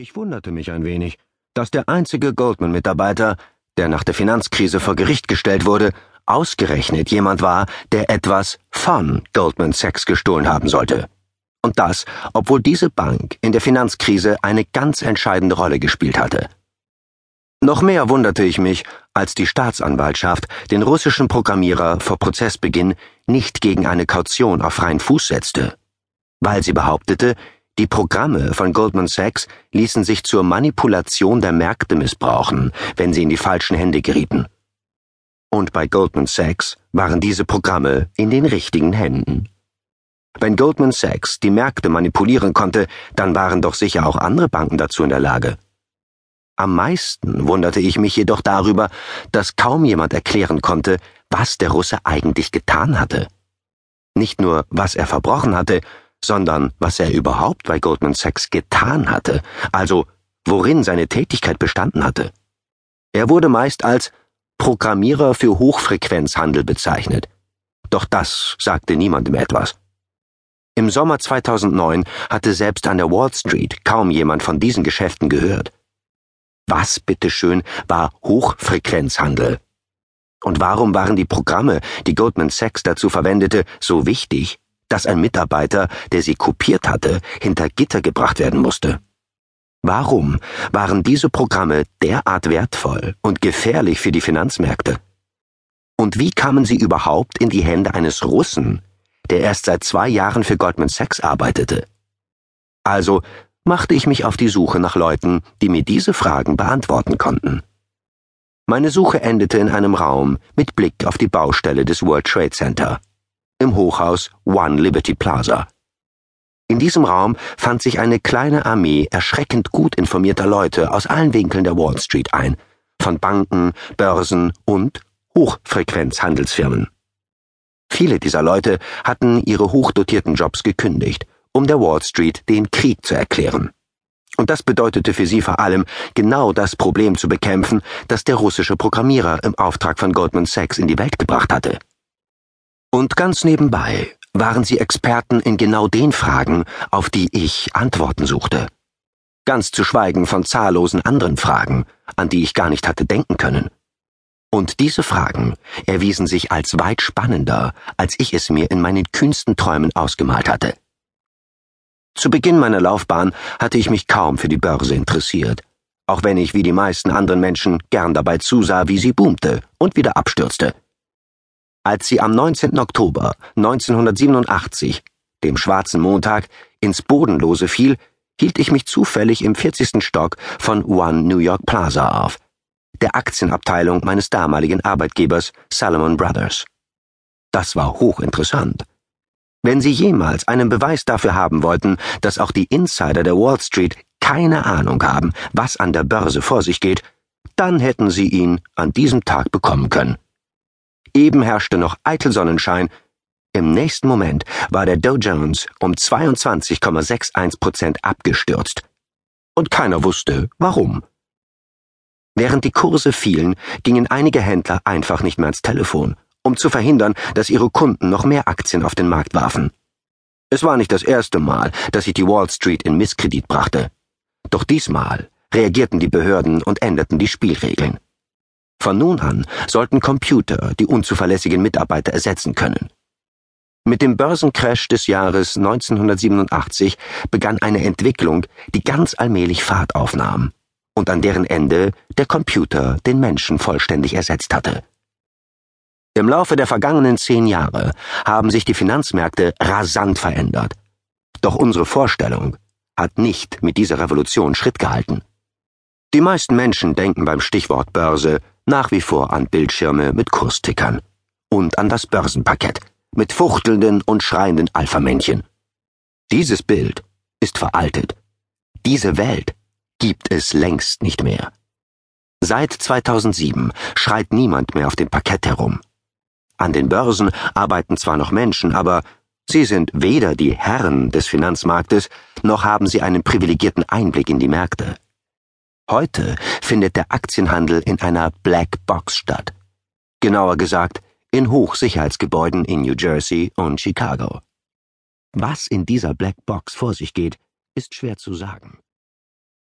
Ich wunderte mich ein wenig, dass der einzige Goldman-Mitarbeiter, der nach der Finanzkrise vor Gericht gestellt wurde, ausgerechnet jemand war, der etwas von Goldman Sachs gestohlen haben sollte. Und das, obwohl diese Bank in der Finanzkrise eine ganz entscheidende Rolle gespielt hatte. Noch mehr wunderte ich mich, als die Staatsanwaltschaft den russischen Programmierer vor Prozessbeginn nicht gegen eine Kaution auf freien Fuß setzte, weil sie behauptete, die Programme von Goldman Sachs ließen sich zur Manipulation der Märkte missbrauchen, wenn sie in die falschen Hände gerieten. Und bei Goldman Sachs waren diese Programme in den richtigen Händen. Wenn Goldman Sachs die Märkte manipulieren konnte, dann waren doch sicher auch andere Banken dazu in der Lage. Am meisten wunderte ich mich jedoch darüber, dass kaum jemand erklären konnte, was der Russe eigentlich getan hatte. Nicht nur, was er verbrochen hatte, sondern was er überhaupt bei Goldman Sachs getan hatte, also worin seine Tätigkeit bestanden hatte. Er wurde meist als Programmierer für Hochfrequenzhandel bezeichnet. Doch das sagte niemandem etwas. Im Sommer 2009 hatte selbst an der Wall Street kaum jemand von diesen Geschäften gehört. Was, bitteschön, war Hochfrequenzhandel? Und warum waren die Programme, die Goldman Sachs dazu verwendete, so wichtig? Dass ein Mitarbeiter, der sie kopiert hatte, hinter Gitter gebracht werden musste. Warum waren diese Programme derart wertvoll und gefährlich für die Finanzmärkte? Und wie kamen sie überhaupt in die Hände eines Russen, der erst seit zwei Jahren für Goldman Sachs arbeitete? Also machte ich mich auf die Suche nach Leuten, die mir diese Fragen beantworten konnten. Meine Suche endete in einem Raum mit Blick auf die Baustelle des World Trade Center im Hochhaus One Liberty Plaza. In diesem Raum fand sich eine kleine Armee erschreckend gut informierter Leute aus allen Winkeln der Wall Street ein, von Banken, Börsen und Hochfrequenzhandelsfirmen. Viele dieser Leute hatten ihre hochdotierten Jobs gekündigt, um der Wall Street den Krieg zu erklären. Und das bedeutete für sie vor allem, genau das Problem zu bekämpfen, das der russische Programmierer im Auftrag von Goldman Sachs in die Welt gebracht hatte. Und ganz nebenbei waren sie Experten in genau den Fragen, auf die ich Antworten suchte. Ganz zu schweigen von zahllosen anderen Fragen, an die ich gar nicht hatte denken können. Und diese Fragen erwiesen sich als weit spannender, als ich es mir in meinen kühnsten Träumen ausgemalt hatte. Zu Beginn meiner Laufbahn hatte ich mich kaum für die Börse interessiert, auch wenn ich wie die meisten anderen Menschen gern dabei zusah, wie sie boomte und wieder abstürzte. Als sie am 19. Oktober 1987, dem schwarzen Montag, ins Bodenlose fiel, hielt ich mich zufällig im 40. Stock von One New York Plaza auf, der Aktienabteilung meines damaligen Arbeitgebers Salomon Brothers. Das war hochinteressant. Wenn Sie jemals einen Beweis dafür haben wollten, dass auch die Insider der Wall Street keine Ahnung haben, was an der Börse vor sich geht, dann hätten Sie ihn an diesem Tag bekommen können. Eben herrschte noch eitel Sonnenschein. Im nächsten Moment war der Dow Jones um 22,61 Prozent abgestürzt. Und keiner wusste, warum. Während die Kurse fielen, gingen einige Händler einfach nicht mehr ans Telefon, um zu verhindern, dass ihre Kunden noch mehr Aktien auf den Markt warfen. Es war nicht das erste Mal, dass sich die Wall Street in Misskredit brachte. Doch diesmal reagierten die Behörden und änderten die Spielregeln. Von nun an sollten Computer die unzuverlässigen Mitarbeiter ersetzen können. Mit dem Börsencrash des Jahres 1987 begann eine Entwicklung, die ganz allmählich Fahrt aufnahm und an deren Ende der Computer den Menschen vollständig ersetzt hatte. Im Laufe der vergangenen zehn Jahre haben sich die Finanzmärkte rasant verändert. Doch unsere Vorstellung hat nicht mit dieser Revolution Schritt gehalten. Die meisten Menschen denken beim Stichwort Börse nach wie vor an Bildschirme mit Kurstickern und an das Börsenparkett mit fuchtelnden und schreienden Alphamännchen. Dieses Bild ist veraltet. Diese Welt gibt es längst nicht mehr. Seit 2007 schreit niemand mehr auf dem Parkett herum. An den Börsen arbeiten zwar noch Menschen, aber sie sind weder die Herren des Finanzmarktes, noch haben sie einen privilegierten Einblick in die Märkte. Heute findet der Aktienhandel in einer Black Box statt. Genauer gesagt, in Hochsicherheitsgebäuden in New Jersey und Chicago. Was in dieser Black Box vor sich geht, ist schwer zu sagen.